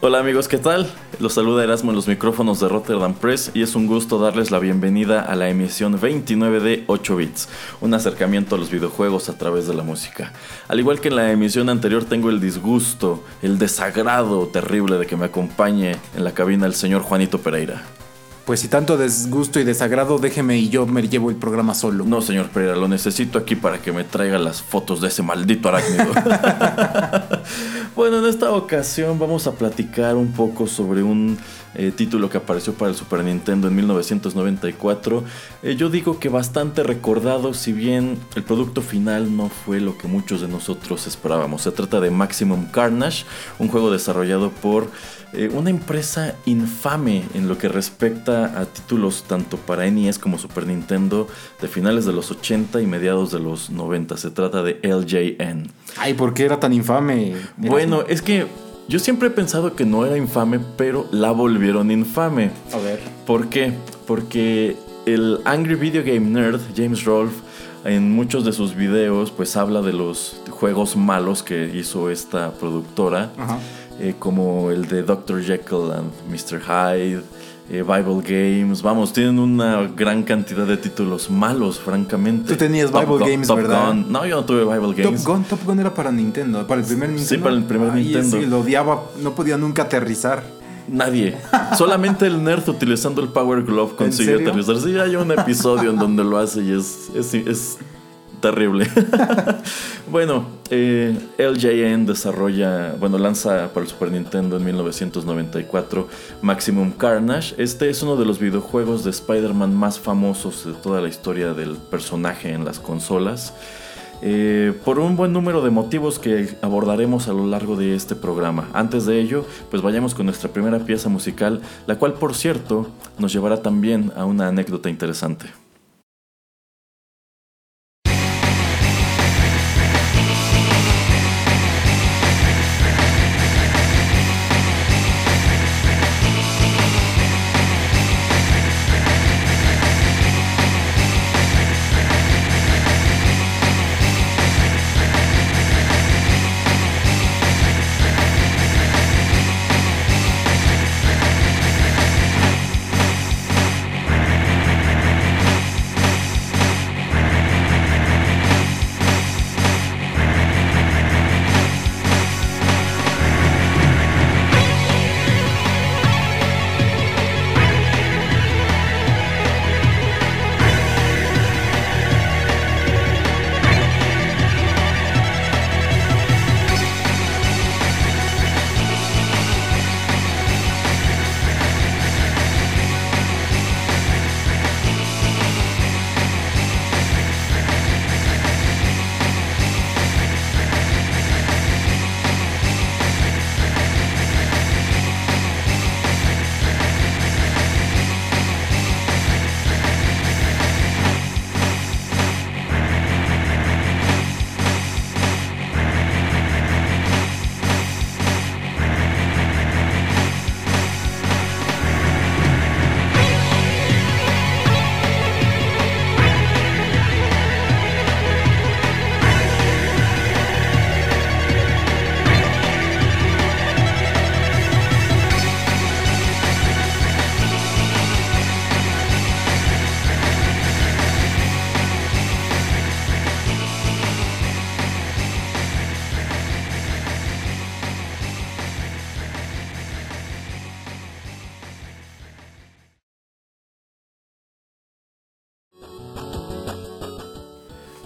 Hola amigos, ¿qué tal? Los saluda Erasmo en los micrófonos de Rotterdam Press y es un gusto darles la bienvenida a la emisión 29 de 8 bits, un acercamiento a los videojuegos a través de la música. Al igual que en la emisión anterior tengo el disgusto, el desagrado terrible de que me acompañe en la cabina el señor Juanito Pereira. Pues si tanto desgusto y desagrado, déjeme y yo me llevo el programa solo. No, señor Pereira, lo necesito aquí para que me traiga las fotos de ese maldito arácnido. bueno, en esta ocasión vamos a platicar un poco sobre un eh, título que apareció para el Super Nintendo en 1994. Eh, yo digo que bastante recordado, si bien el producto final no fue lo que muchos de nosotros esperábamos. Se trata de Maximum Carnage, un juego desarrollado por eh, una empresa infame en lo que respecta a títulos tanto para NES como Super Nintendo de finales de los 80 y mediados de los 90. Se trata de LJN. Ay, ¿por qué era tan infame? Bueno, es que yo siempre he pensado que no era infame, pero la volvieron infame. A ver. ¿Por qué? Porque el Angry Video Game Nerd, James Rolfe, en muchos de sus videos, pues habla de los juegos malos que hizo esta productora. Ajá. Eh, como el de Dr. Jekyll and Mr. Hyde, eh, Bible Games. Vamos, tienen una gran cantidad de títulos malos, francamente. Tú tenías Bible Games, ¿verdad? No, yo no tuve Bible Games. Top Gun, Top Gun era para Nintendo, para el primer Nintendo. Sí, para el primer Nintendo. Sí, lo odiaba, no podía nunca aterrizar. Nadie. Solamente el nerd utilizando el Power Glove consiguió aterrizar. Sí, hay un episodio en donde lo hace y es, es, es terrible. bueno, eh, LJN desarrolla, bueno, lanza para el Super Nintendo en 1994 Maximum Carnage. Este es uno de los videojuegos de Spider-Man más famosos de toda la historia del personaje en las consolas. Eh, por un buen número de motivos que abordaremos a lo largo de este programa. Antes de ello, pues vayamos con nuestra primera pieza musical, la cual por cierto nos llevará también a una anécdota interesante.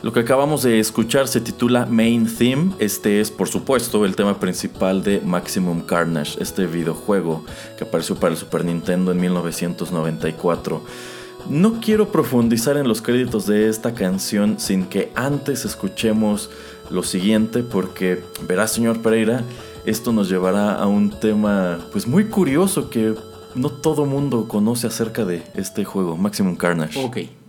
Lo que acabamos de escuchar se titula Main Theme. Este es, por supuesto, el tema principal de Maximum Carnage, este videojuego que apareció para el Super Nintendo en 1994. No quiero profundizar en los créditos de esta canción sin que antes escuchemos lo siguiente, porque verá, señor Pereira, esto nos llevará a un tema pues muy curioso que no todo mundo conoce acerca de este juego, Maximum Carnage. Ok.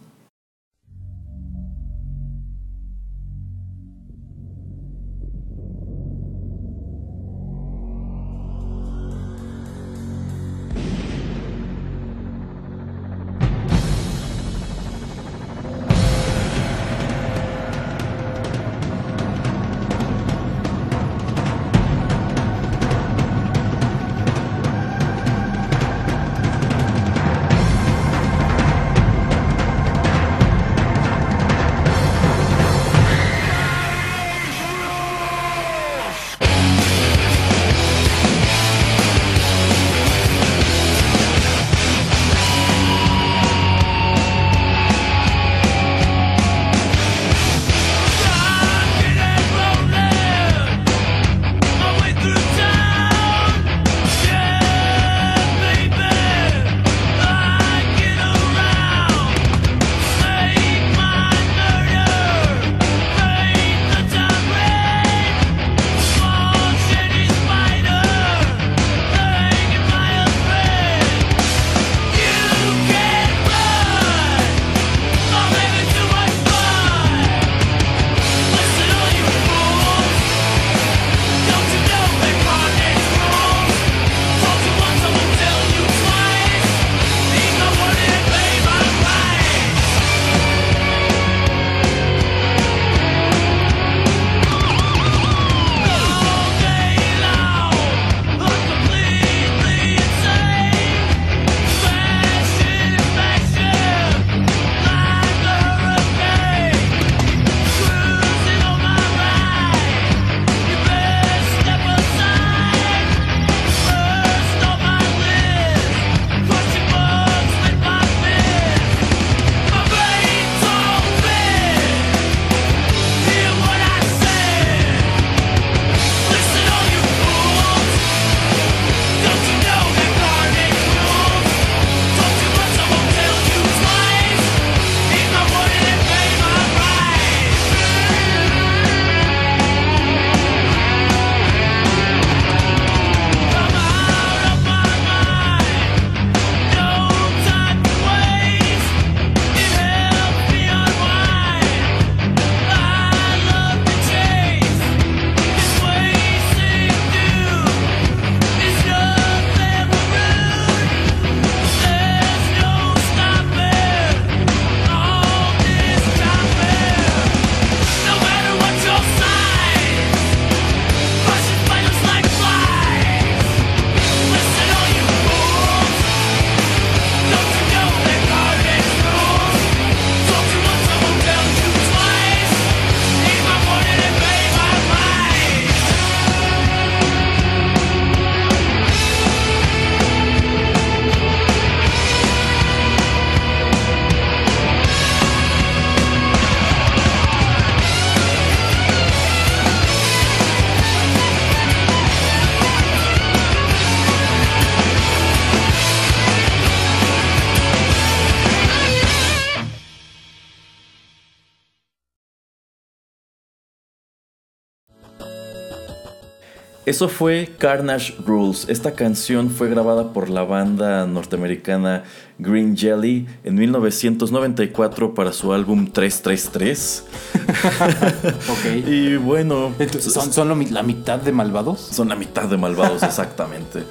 Eso fue Carnage Rules. Esta canción fue grabada por la banda norteamericana Green Jelly en 1994 para su álbum 333. ok. Y bueno. ¿Son, son la mitad de malvados? Son la mitad de malvados, exactamente.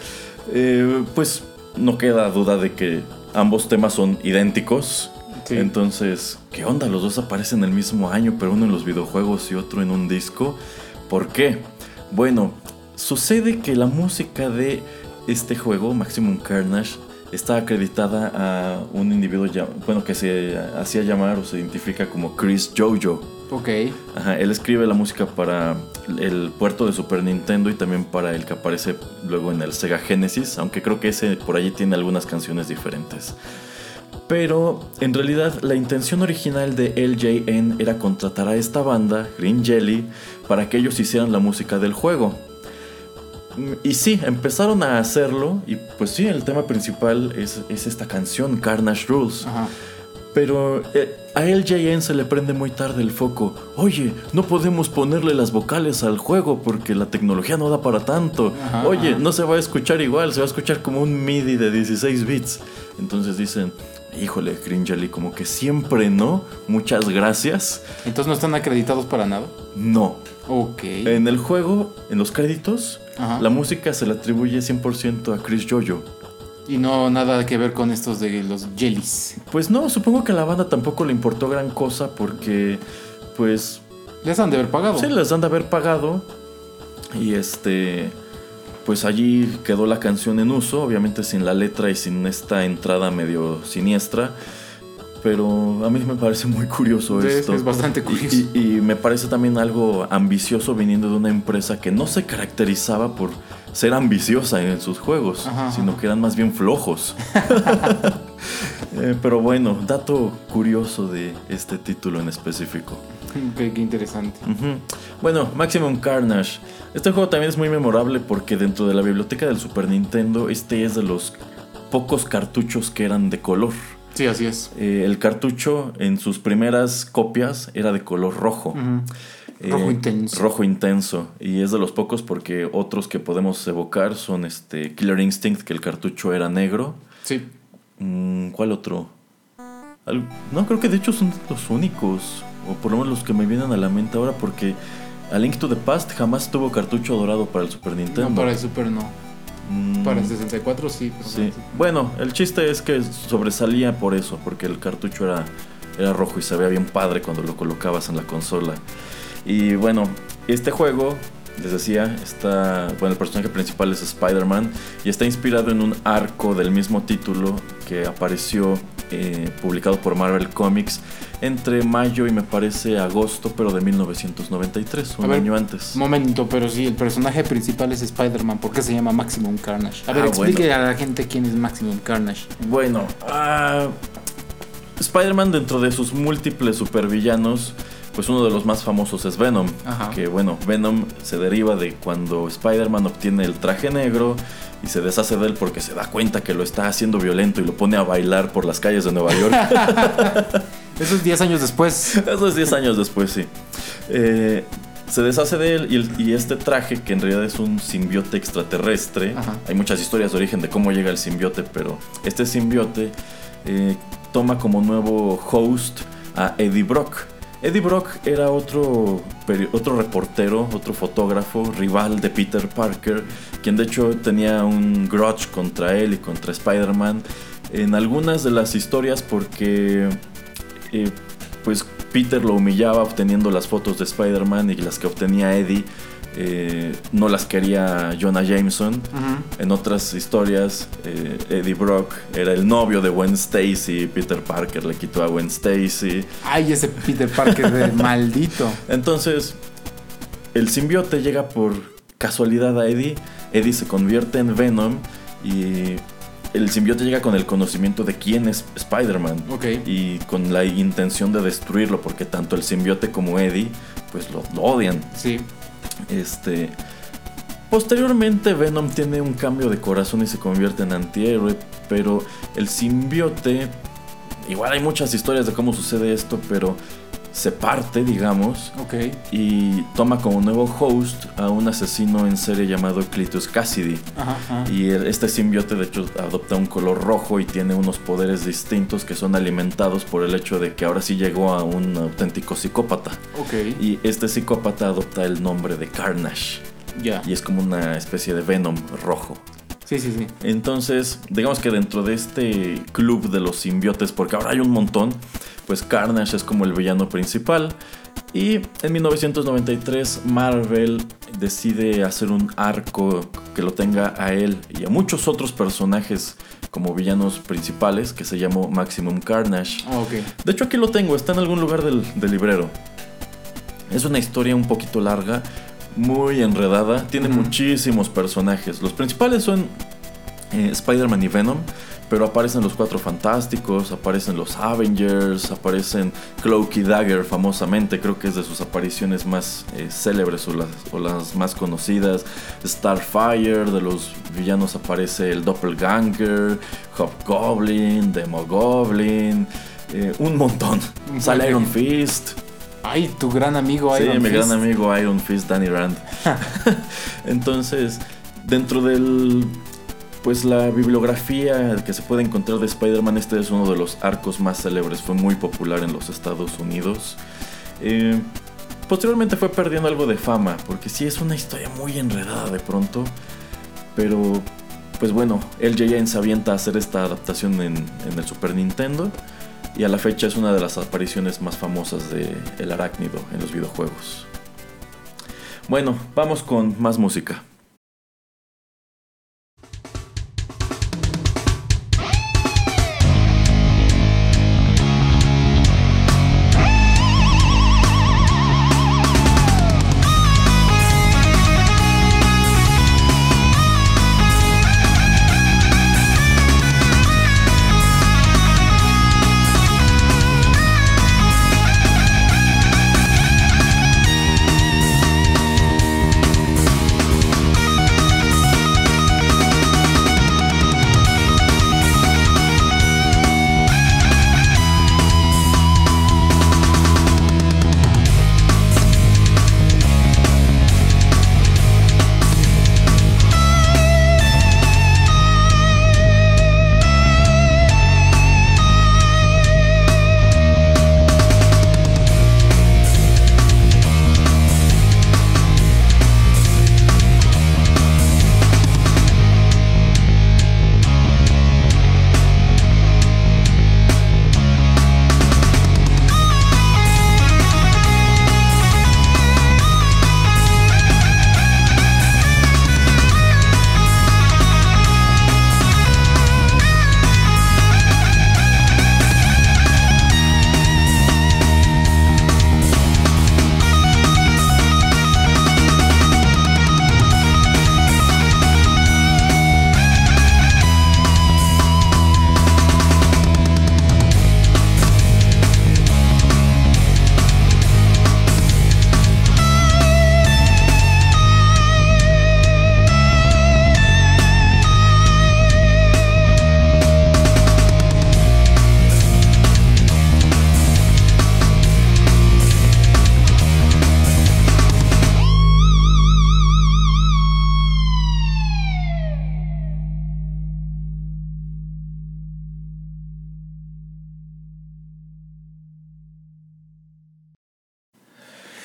Eh, pues no queda duda de que ambos temas son idénticos. Entonces, ¿qué onda? Los dos aparecen el mismo año, pero uno en los videojuegos y otro en un disco. ¿Por qué? Bueno, Sucede que la música de este juego, Maximum Carnage, está acreditada a un individuo bueno, que se hacía llamar o se identifica como Chris Jojo. Ok. Ajá, él escribe la música para el puerto de Super Nintendo y también para el que aparece luego en el Sega Genesis, aunque creo que ese por allí tiene algunas canciones diferentes. Pero en realidad la intención original de LJN era contratar a esta banda, Green Jelly, para que ellos hicieran la música del juego. Y sí, empezaron a hacerlo y pues sí, el tema principal es, esta canción, Carnage Rules. Pero eh, a LJN se le prende muy tarde el foco. Oye, no podemos ponerle las vocales al juego porque la tecnología no da para tanto. Ajá, Oye, ajá. no se va a escuchar igual, se va a escuchar como un MIDI de 16 bits. Entonces dicen, híjole, Cringely, como que siempre no. Muchas gracias. Entonces no están acreditados para nada. No. Ok. En el juego, en los créditos, Ajá. la música se le atribuye 100% a Chris Jojo. Y no nada que ver con estos de los jellies. Pues no, supongo que a la banda tampoco le importó gran cosa porque, pues, Les han de haber pagado. sí, les han de haber pagado. Y este, pues allí quedó la canción en uso, obviamente sin la letra y sin esta entrada medio siniestra. Pero a mí me parece muy curioso Sí, esto. es bastante curioso. Y, y me parece también algo ambicioso viniendo de una empresa que no se caracterizaba por ser ambiciosa en sus juegos, Ajá, sino que eran más bien flojos. Eh, pero bueno, dato curioso de este título en específico. Qué, qué interesante. Bueno, Maximum Carnage. Este juego también es muy memorable porque dentro de la biblioteca del Super Nintendo, este es de los pocos cartuchos que eran de color. Sí, así es. Eh, el cartucho en sus primeras copias era de color rojo. Ujú. Eh, Rojo intenso. Rojo intenso. Y es de los pocos porque otros que podemos evocar son este Killer Instinct, que el cartucho era negro. Sí. Mm, ¿Cuál otro? Al- No, creo que de hecho son los únicos. O por lo menos los que me vienen a la mente ahora porque A Link to the Past jamás tuvo cartucho dorado para el Super Nintendo. No, para el Super no. Mm, Para el 64 sí. pero Sí. el Super- Bueno, el chiste es que sobresalía por eso, porque el cartucho era, era rojo y se veía bien padre cuando lo colocabas en la consola. Y bueno, este juego, les decía, está. Bueno, el personaje principal es Spider-Man y está inspirado en un arco del mismo título que apareció eh, publicado por Marvel Comics entre mayo y me parece agosto, pero de 1993, un ver, año antes. Momento, pero sí, el personaje principal es Spider-Man. ¿Por qué se llama Maximum Carnage? A ver, Ah, explique bueno. a la gente quién es Maximum Carnage. Bueno, ah, Spider-Man dentro de sus múltiples supervillanos, pues uno de los más famosos es Venom. Ajá. Que bueno, Venom se deriva de cuando Spider-Man obtiene el traje negro y se deshace de él porque se da cuenta que lo está haciendo violento y lo pone a bailar por las calles de Nueva York. Eso es 10 años después. Eso es 10 años después, sí. Eh, se deshace de él y, este traje, que en realidad es un simbiote extraterrestre, Ajá. hay muchas historias de origen de cómo llega el simbiote, pero este simbiote eh, toma como nuevo host a Eddie Brock. Eddie Brock era otro, otro reportero, otro fotógrafo, rival de Peter Parker, quien de hecho tenía un grudge contra él y contra Spider-Man en algunas de las historias porque eh, pues Peter lo humillaba obteniendo las fotos de Spider-Man y las que obtenía Eddie eh, no las quería Jonah Jameson. En otras historias, eh, Eddie Brock era el novio de Gwen Stacy, Peter Parker le quitó a Gwen Stacy. Ay, ese Peter Parker de maldito. Entonces, el simbiote llega por casualidad a Eddie. Eddie se convierte en Venom y el simbiote llega con el conocimiento de quién es Spider-Man. Y con la intención de destruirlo, porque tanto el simbiote como Eddie, pues lo, lo odian. Sí. Este. Posteriormente, Venom tiene un cambio de corazón y se convierte en antihéroe. Pero el simbiote. Igual hay muchas historias de cómo sucede esto, pero se parte, digamos, y toma como nuevo host a un asesino en serie llamado Cletus Cassidy. Ajá, ajá. Y este simbiote de hecho adopta un color rojo y tiene unos poderes distintos que son alimentados por el hecho de que ahora sí llegó a un auténtico psicópata. Y este psicópata adopta el nombre de Carnage Ya. y es como una especie de Venom rojo. Sí, sí, sí. Entonces, digamos que dentro de este club de los simbiotes, porque ahora hay un montón, pues Carnage es como el villano principal. Y en 1993 Marvel decide hacer un arco que lo tenga a él y a muchos otros personajes como villanos principales que se llamó Maximum Carnage. Ah. De hecho aquí lo tengo, está en algún lugar del, del librero. Es una historia un poquito larga, muy enredada, tiene muchísimos personajes. Los principales son eh, Spider-Man y Venom, pero aparecen los Cuatro Fantásticos, aparecen los Avengers, aparecen Cloak y Dagger famosamente, creo que es de sus apariciones más eh, célebres o las, o las más conocidas. Starfire, de los villanos aparece el Doppelganger, Hobgoblin, Demogoblin. Eh, un montón. Sale Iron Fist. Ay, tu gran amigo Iron Fist. Sí, mi gran amigo Iron Fist, Danny Rand. Entonces, dentro del. Pues la bibliografía que se puede encontrar de Spider-Man, este es uno de los arcos más célebres, fue muy popular en los Estados Unidos. Eh, posteriormente fue perdiendo algo de fama, porque sí es una historia muy enredada de pronto, pero pues bueno, LJ se avienta a hacer esta adaptación en, en, el Super Nintendo y a la fecha es una de las apariciones más famosas de El Arácnido en los videojuegos. Bueno, vamos con más música.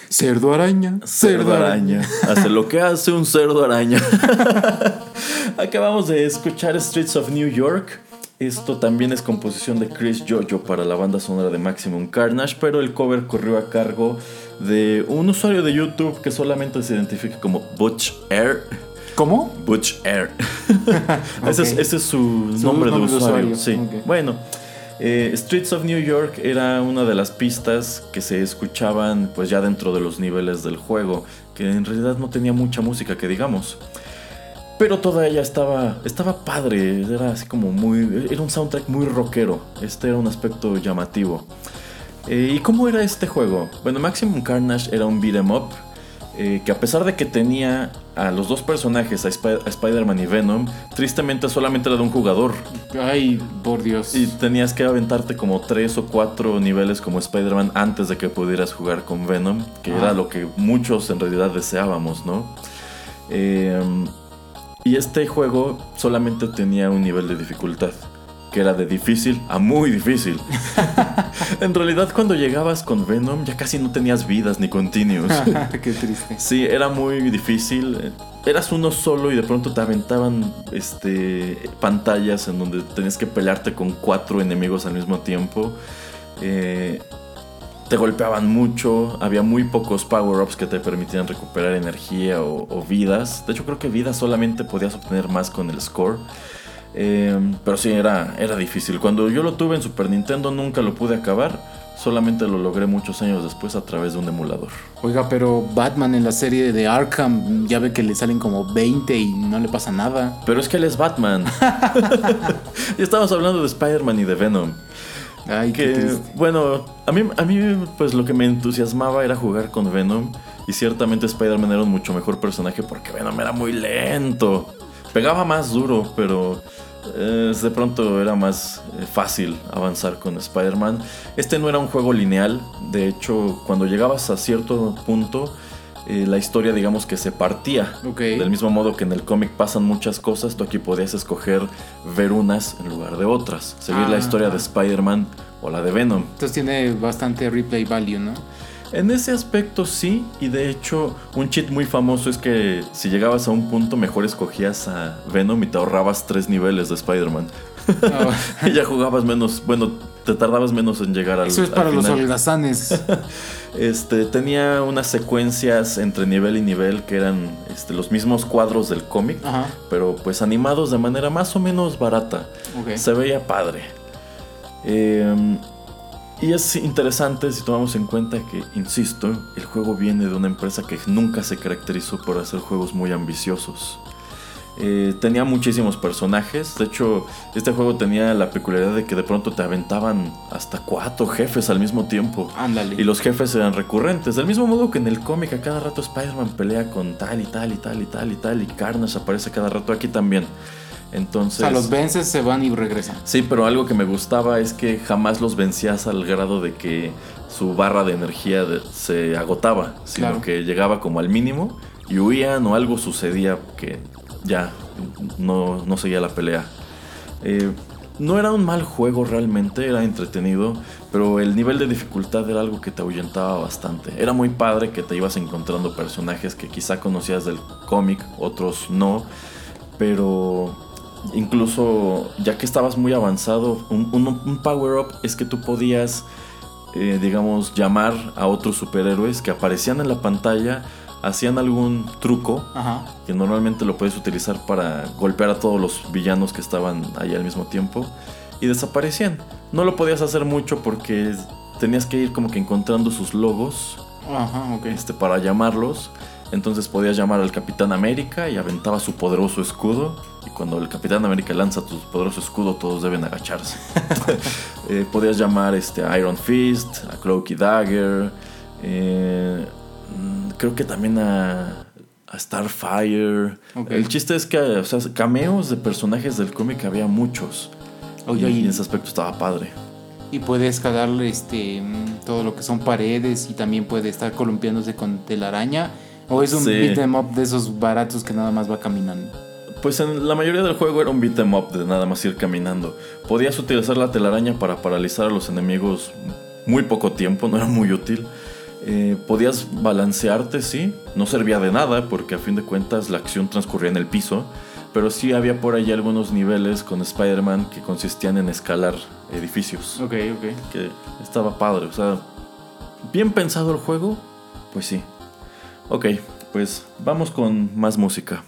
Cerdo araña. Cerdo araña. Hace lo que hace un cerdo araña. Acabamos de escuchar Streets of New York. Esto también es composición de Chris Jojo para la banda sonora de Maximum Carnage, pero el cover corrió a cargo de un usuario de YouTube que solamente se identifica como Butch Air. ¿Cómo? Butch Air. ese, es, ese, es, su, nombre, de usuario. Sí. Okay. Bueno. Eh, Streets of New York era una de las pistas que se escuchaban pues ya dentro de los niveles del juego, que en realidad no tenía mucha música que digamos. Pero toda ella estaba, estaba padre, era así como muy... Era un soundtrack muy rockero, este era un aspecto llamativo. Eh, ¿Y cómo era este juego? Bueno, Maximum Carnage era un beat'em up eh, que a pesar de que tenía a los dos personajes, a, Sp a Spider-Man y Venom, tristemente solamente era de un jugador. Ay, por Dios. Y tenías que aventarte como tres o cuatro niveles como Spider-Man antes de que pudieras jugar con Venom, que ah. era lo que muchos en realidad deseábamos, ¿no? Eh, y este juego solamente tenía un nivel de dificultad que era de difícil a muy difícil. en realidad cuando llegabas con Venom ya casi no tenías vidas ni continuos. Qué triste. Sí, era muy difícil. Eras uno solo y de pronto te aventaban este, pantallas en donde tenías que pelearte con cuatro enemigos al mismo tiempo. Eh, te golpeaban mucho, había muy pocos power-ups que te permitían recuperar energía o, o, vidas. De hecho creo que vidas solamente podías obtener más con el score. Eh, pero sí, era, era difícil. Cuando yo lo tuve en Super Nintendo nunca lo pude acabar. Solamente lo logré muchos años después a través de un emulador. Oiga, pero Batman en la serie de Arkham ya ve que le salen como 20 y no le pasa nada. Pero es que él es Batman. y estamos hablando de Spider-Man y de Venom. Ay, que, qué bueno, a mí, a mí pues lo que me entusiasmaba era jugar con Venom. Y ciertamente Spider-Man era un mucho mejor personaje porque Venom era muy lento. Pegaba más duro, pero eh, de pronto era más eh, fácil avanzar con Spider-Man. Este no era un juego lineal, de hecho cuando llegabas a cierto punto eh, la historia digamos que se partía. Del mismo modo que en el cómic pasan muchas cosas, tú aquí podías escoger ver unas en lugar de otras. Seguir la ah, historia de Spider-Man o la de Venom. Entonces tiene bastante replay value, ¿no? En ese aspecto sí, y de hecho un cheat muy famoso es que si llegabas a un punto mejor escogías a Venom y te ahorrabas tres niveles de Spider-Man. Oh. y ya jugabas menos, bueno, te tardabas menos en llegar al Eso es para los holgazanes. este, tenía unas secuencias entre nivel y nivel que eran este, los mismos cuadros del cómic, pero pues animados de manera más o menos barata. Se veía padre. Eh, y es interesante si tomamos en cuenta que, insisto, el juego viene de una empresa que nunca se caracterizó por hacer juegos muy ambiciosos. Eh, tenía muchísimos personajes. De hecho, este juego tenía la peculiaridad de que de pronto te aventaban hasta cuatro jefes al mismo tiempo. Ándale. Y los jefes eran recurrentes. Del mismo modo que en el cómic a cada rato Spider-Man pelea con tal y tal y tal y tal y tal. Y Carnage aparece cada rato aquí también. Entonces, o sea, los vences, se van y regresan. Sí, pero algo que me gustaba es que jamás los vencías al grado de que su barra de energía se agotaba, sino que llegaba como al mínimo y huían o algo sucedía que ya no, no seguía la pelea. Eh, no era un mal juego realmente, era entretenido, pero el nivel de dificultad era algo que te ahuyentaba bastante. Era muy padre que te ibas encontrando personajes que quizá conocías del cómic, otros no, pero Incluso ya que estabas muy avanzado, un, power-up es que tú podías, eh, digamos, llamar a otros superhéroes que aparecían en la pantalla, hacían algún truco, que normalmente lo puedes utilizar para golpear a todos los villanos que estaban ahí al mismo tiempo, y desaparecían. No lo podías hacer mucho porque tenías que ir como que encontrando sus logos este, para llamarlos. Entonces podías llamar al Capitán América y aventaba su poderoso escudo. Y cuando el Capitán América lanza tu poderoso escudo, todos deben agacharse. Eh, podías llamar este, a Iron Fist, a Cloaky Dagger. Eh, mm, creo que también a, Starfire. El chiste es que, o sea, cameos de personajes del cómic había muchos. y, en ese aspecto estaba padre. Y puede escalar este, todo lo que son paredes y también puede estar columpiándose con telaraña ¿O es un beat em up de esos baratos que nada más va caminando? Pues en la mayoría del juego era un beat em up de nada más ir caminando. Podías utilizar la telaraña para paralizar a los enemigos muy poco tiempo, no era muy útil. Eh, podías balancearte, sí, no servía de nada porque a fin de cuentas la acción transcurría en el piso, pero sí había por ahí algunos niveles con Spider-Man que consistían en escalar edificios. Ok, ok. Que estaba padre, o sea, bien pensado el juego, pues sí. Ok, pues vamos con más música.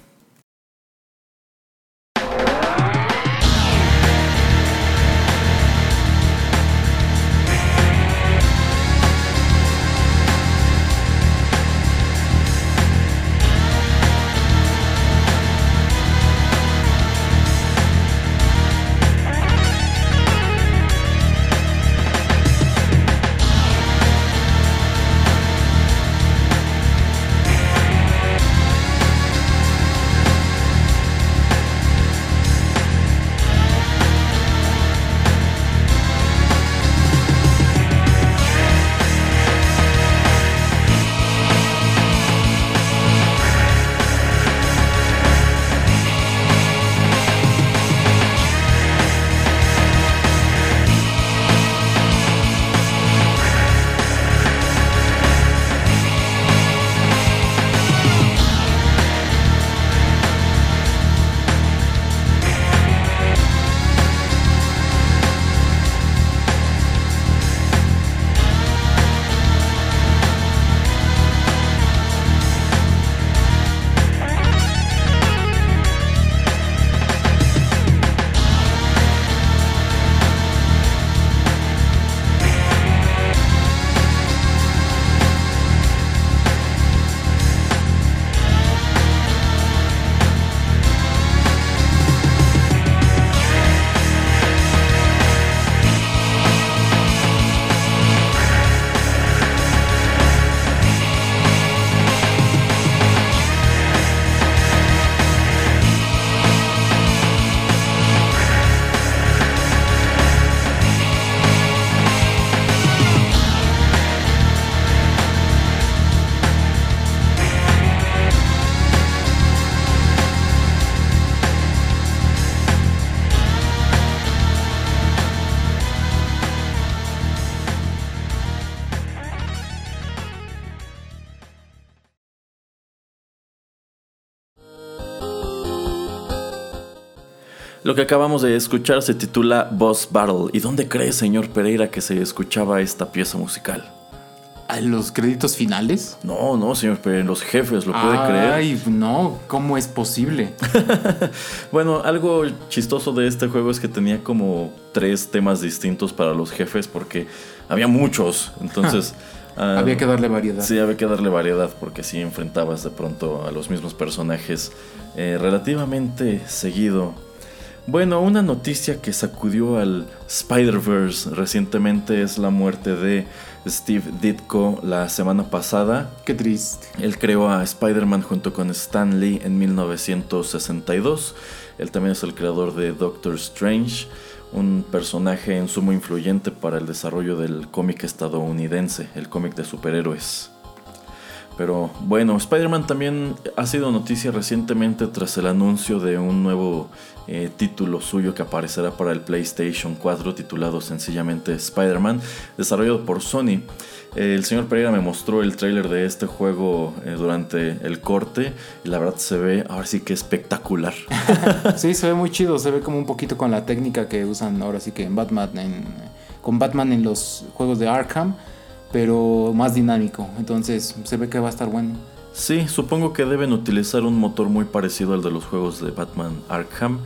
Lo que acabamos de escuchar se titula Boss Battle. ¿Y dónde cree, señor Pereira, que se escuchaba esta pieza musical? ¿En los créditos finales? No, no, señor Pereira, en los jefes, ¿lo puede creer? Ay, no, ¿cómo es posible? bueno, algo chistoso de este juego es que tenía como tres temas distintos para los jefes porque había muchos. Entonces. Había que darle variedad. Sí, había que darle variedad porque si enfrentabas de pronto a los mismos personajes eh, relativamente seguido. Bueno, una noticia que sacudió al Spider-Verse recientemente es la muerte de Steve Ditko la semana pasada. Qué triste. Él creó a Spider-Man junto con Stan Lee en 1962. Él también es el creador de Doctor Strange, un personaje en sumo influyente para el desarrollo del cómic estadounidense, el cómic de superhéroes. Pero bueno, Spider-Man también ha sido noticia recientemente tras el anuncio de un nuevo eh, título suyo que aparecerá para el PlayStation 4 titulado sencillamente Spider-Man, desarrollado por Sony. el señor Pereira me mostró el trailer de este juego eh, durante el corte y la verdad se ve ahora sí que espectacular. sí, se ve muy chido, se ve como un poquito con la técnica que usan ahora sí que en Batman, con Batman en los juegos de Arkham pero más dinámico. Entonces se ve que va a estar bueno. Sí, supongo que deben utilizar un motor muy parecido al de los juegos de Batman Arkham,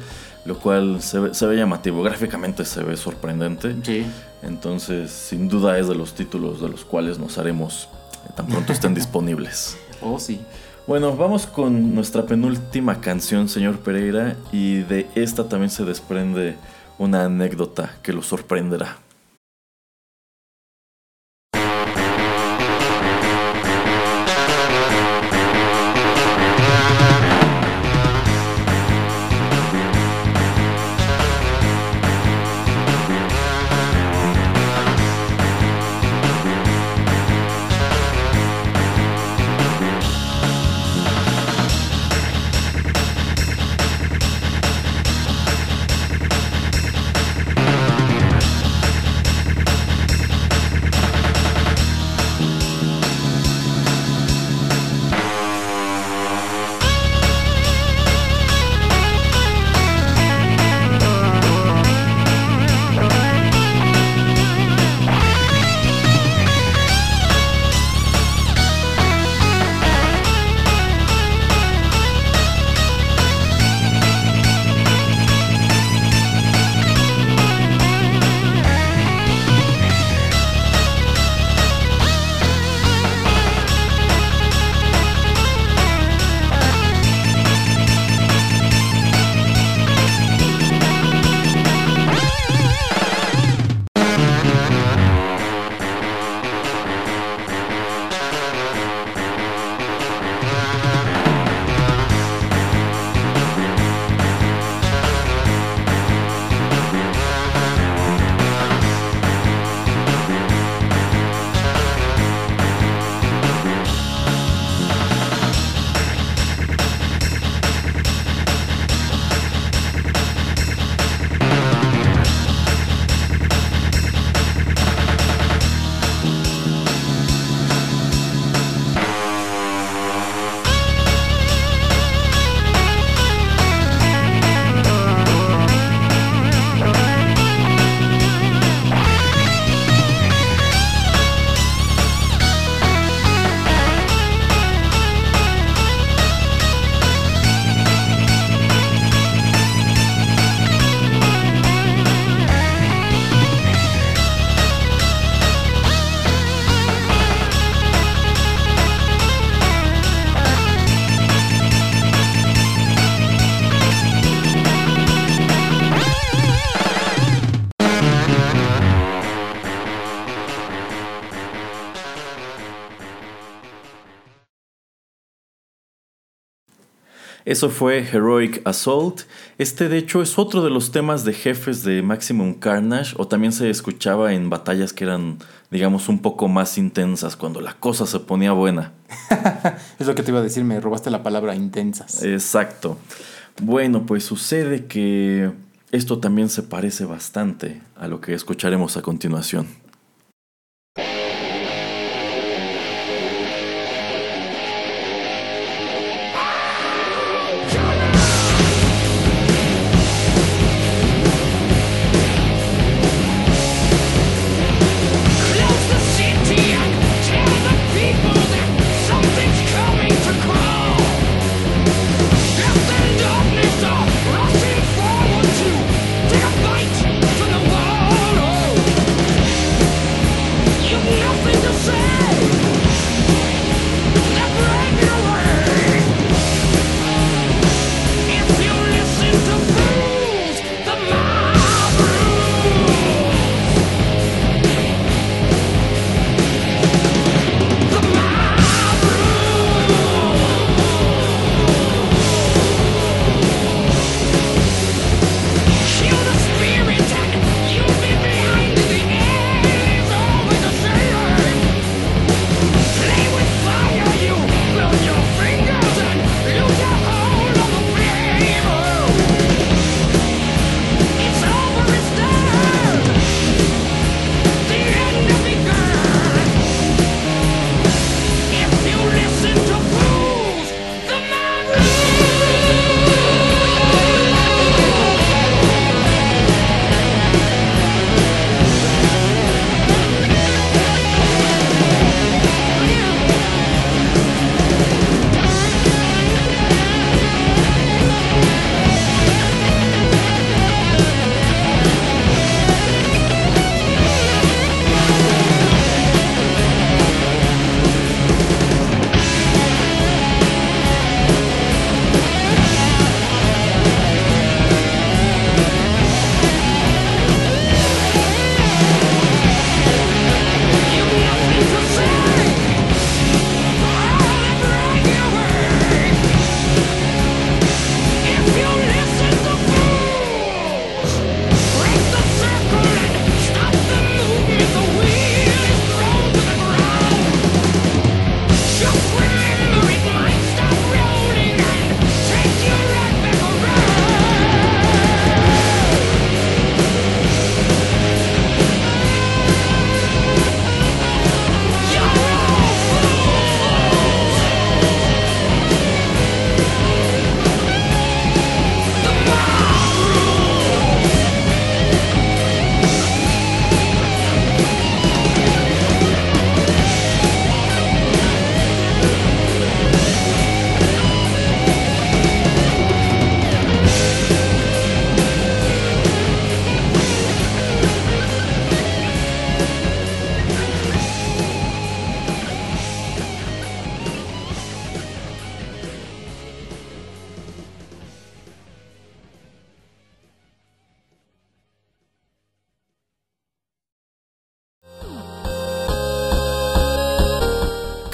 lo cual se ve, llamativo, gráficamente se ve sorprendente. Sí. Entonces, sin duda es de los títulos de los cuales nos haremos eh, tan pronto estén disponibles. Oh, sí. Bueno, vamos con nuestra penúltima canción, señor Pereira, y de esta también se desprende una anécdota que lo sorprenderá. Eso fue Heroic Assault. Este de hecho es otro de los temas de jefes de Maximum Carnage o también se escuchaba en batallas que eran digamos un poco más intensas cuando la cosa se ponía buena. es lo que te iba a decir, me robaste la palabra intensas. Exacto. Bueno, pues sucede que esto también se parece bastante a lo que escucharemos a continuación.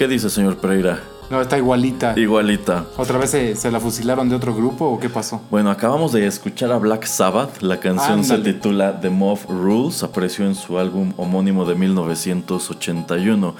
Dice, señor Pereira? No, está igualita. Igualita. ¿Otra vez se, la fusilaron de otro grupo o qué pasó? Bueno, acabamos de escuchar a Black Sabbath. La canción se titula The Mob Rules. Apareció en su álbum homónimo de 1981.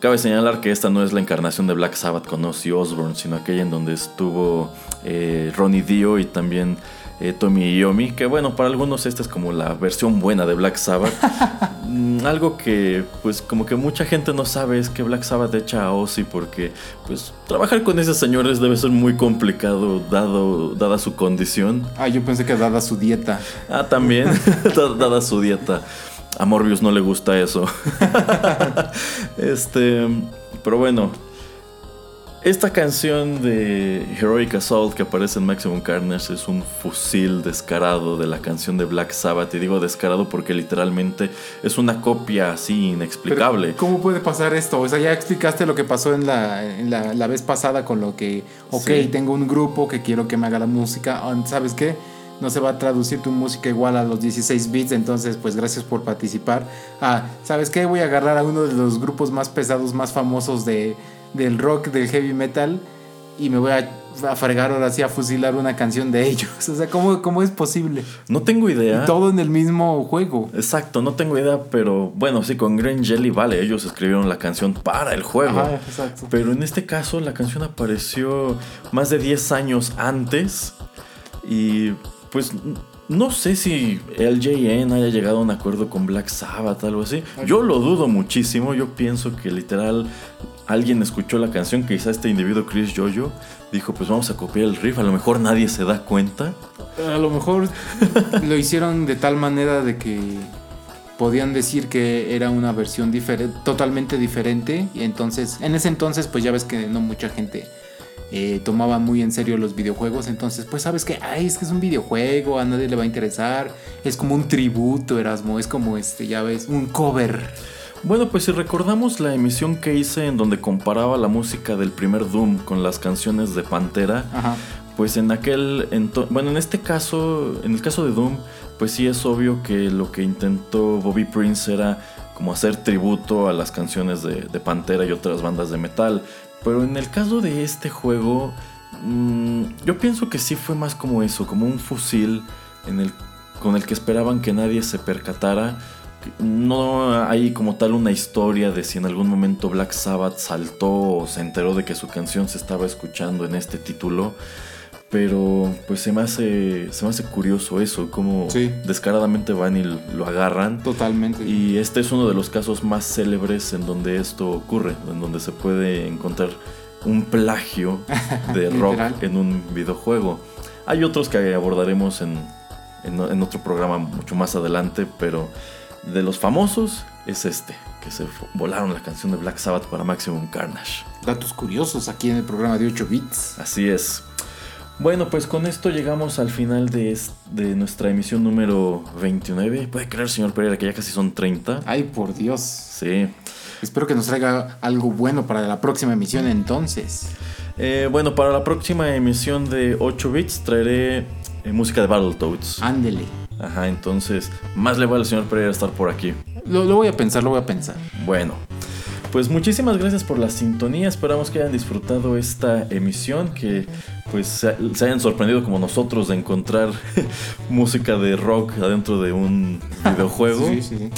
Cabe señalar que esta no es la encarnación de Black Sabbath con Ozzy Osbourne, sino aquella en donde estuvo eh, Ronnie Dio y también eh, Tommy Yomi, que bueno, para algunos esta es como la versión buena de Black Sabbath. Mm, algo que pues como que mucha gente no sabe es que Black Sabbath echa a Ozzy porque pues trabajar con esos señores debe ser muy complicado dado dada su condición. Ah, yo pensé que dada su dieta. Ah, también, dada su dieta. A Morbius no le gusta eso. este, pero bueno, esta canción de Heroic Assault que aparece en Maximum Carnage es un fusil descarado de la canción de Black Sabbath. Y digo descarado porque literalmente es una copia así inexplicable. ¿Cómo puede pasar esto? O sea, ya explicaste lo que pasó en la, la, vez pasada con lo que, ok, tengo un grupo que quiero que me haga la música. Ah, ¿Sabes qué? no se va a traducir tu música igual a los 16 bits, entonces pues gracias por participar. Ah, ¿sabes qué? Voy a agarrar a uno de los grupos más pesados, más famosos de, del rock, del heavy metal, y me voy a, a fregar ahora sí a fusilar una canción de ellos. O sea, ¿cómo, ¿cómo, es posible? No tengo idea. todo en el mismo juego. Exacto, no tengo idea, pero bueno, sí, con Green Jelly, vale, ellos escribieron la canción para el juego. exacto. Pero en este caso, la canción apareció más de 10 años antes. Y pues no sé si LJN haya llegado a un acuerdo con Black Sabbath, algo así. Yo lo dudo muchísimo. Yo pienso que literal alguien escuchó la canción, quizá este individuo Chris Jojo dijo, pues vamos a copiar el riff, a lo mejor nadie se da cuenta. A lo mejor lo hicieron de tal manera de que podían decir que era una versión totalmente diferente y entonces, en ese entonces pues ya ves que no mucha gente eh, tomaba muy en serio los videojuegos. Entonces, pues sabes que, ay, es que es un videojuego, a nadie le va a interesar. Es como un tributo, Erasmo, es como este, ya ves, un cover. Bueno, pues si recordamos la emisión que hice en donde comparaba la música del primer Doom con las canciones de Pantera, pues en aquel, bueno, en este caso, en el caso de Doom, pues sí es obvio que lo que intentó Bobby Prince era como hacer tributo a las canciones de, de Pantera y otras bandas de metal. Pero en el caso de este juego, mm, yo pienso que sí fue más como eso, como un fusil en el, con el que esperaban que nadie se percatara. No hay como tal una historia de si en algún momento Black Sabbath saltó o se enteró de que su canción se estaba escuchando en este título. Pero pues se me hace, se me hace curioso eso, como descaradamente van y lo agarran. Totalmente. Y este es uno de los casos más célebres en donde esto ocurre, en donde se puede encontrar un plagio de rock en un videojuego. Hay otros que abordaremos en, en, otro programa mucho más adelante, pero de los famosos es este, que se volaron la canción de Black Sabbath para Maximum Carnage. Datos curiosos aquí en el programa de 8 bits. Así es. Bueno, pues con esto llegamos al final de, de nuestra emisión número 29. ¿Puede creer, señor Pereira, que ya casi son 30? Ay, por Dios. Sí. Espero que nos traiga algo bueno para la próxima emisión entonces. Eh, bueno, para la próxima emisión de 8 bits traeré eh, música de Battletoads. Ándele. Ajá, entonces más le vale al señor Pereira estar por aquí. Lo, lo voy a pensar, lo voy a pensar. Bueno, pues muchísimas gracias por la sintonía. Esperamos que hayan disfrutado esta emisión, que pues se, hayan sorprendido como nosotros de encontrar música de rock adentro de un videojuego. sí, sí.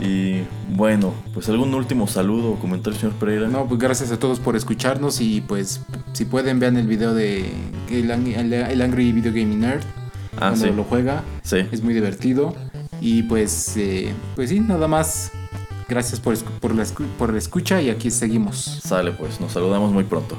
Y bueno, pues algún último saludo o comentario, señor Pereira. No, pues gracias a todos por escucharnos y pues si pueden vean el video de el, Angry Video Gaming Nerd. Ah, cuando lo juega. Sí. Es muy divertido. Y pues, eh, pues sí, nada más Gracias por, por, la, por la escucha y aquí seguimos. Sale pues, nos saludamos muy pronto.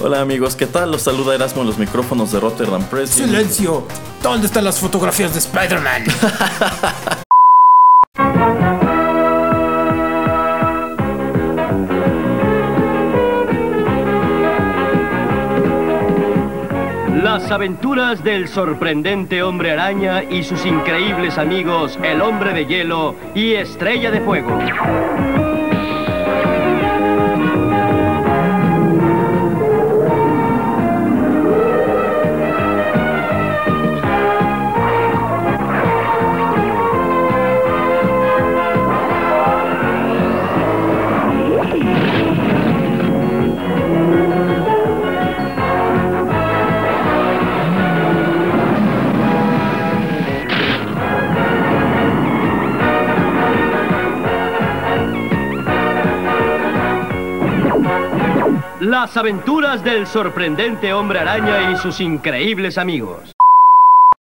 Hola amigos, ¿qué tal? Los saluda Erasmo en los micrófonos de Rotterdam Press. ¡Silencio! ¿Dónde están las fotografías de Spider-Man? Las aventuras del sorprendente hombre araña y sus increíbles amigos el hombre de hielo y estrella de fuego. Las aventuras del sorprendente hombre araña y sus increíbles amigos.